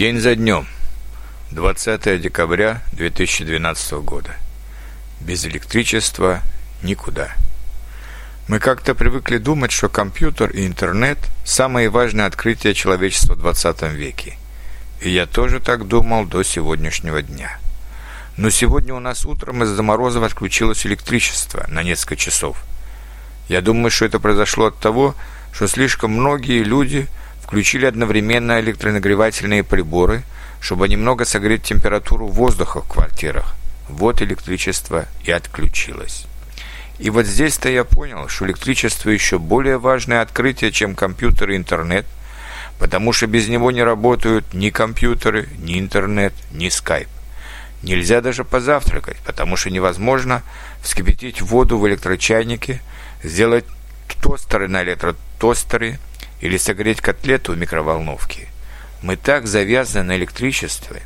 День за днем. 20 декабря 2012 года. Без электричества никуда. Мы как-то привыкли думать, что компьютер и интернет – самые важные открытия человечества в 20 веке. И я тоже так думал до сегодняшнего дня. Но сегодня у нас утром из-за морозов отключилось электричество на несколько часов. Я думаю, что это произошло от того, что слишком многие люди – Включили одновременно электронагревательные приборы, чтобы немного согреть температуру воздуха в квартирах. Вот электричество и отключилось. И вот здесь-то я понял, что электричество еще более важное открытие, чем компьютер и интернет, потому что без него не работают ни компьютеры, ни интернет, ни скайп. Нельзя даже позавтракать, потому что невозможно вскипятить воду в электрочайнике, сделать тостеры на электротостеры – или согреть котлету в микроволновке. Мы так завязаны на электричестве,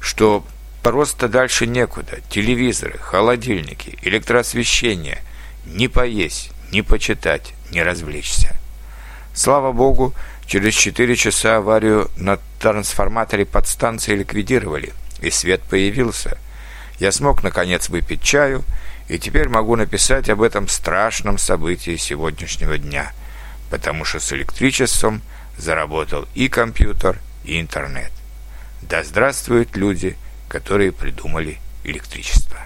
что просто дальше некуда. Телевизоры, холодильники, электроосвещение. Не поесть, не почитать, не развлечься. Слава богу, через 4 часа аварию на трансформаторе подстанции ликвидировали, и свет появился. Я смог, наконец, выпить чаю, и теперь могу написать об этом страшном событии сегодняшнего дня – потому что с электричеством заработал и компьютер, и интернет. Да здравствуют люди, которые придумали электричество.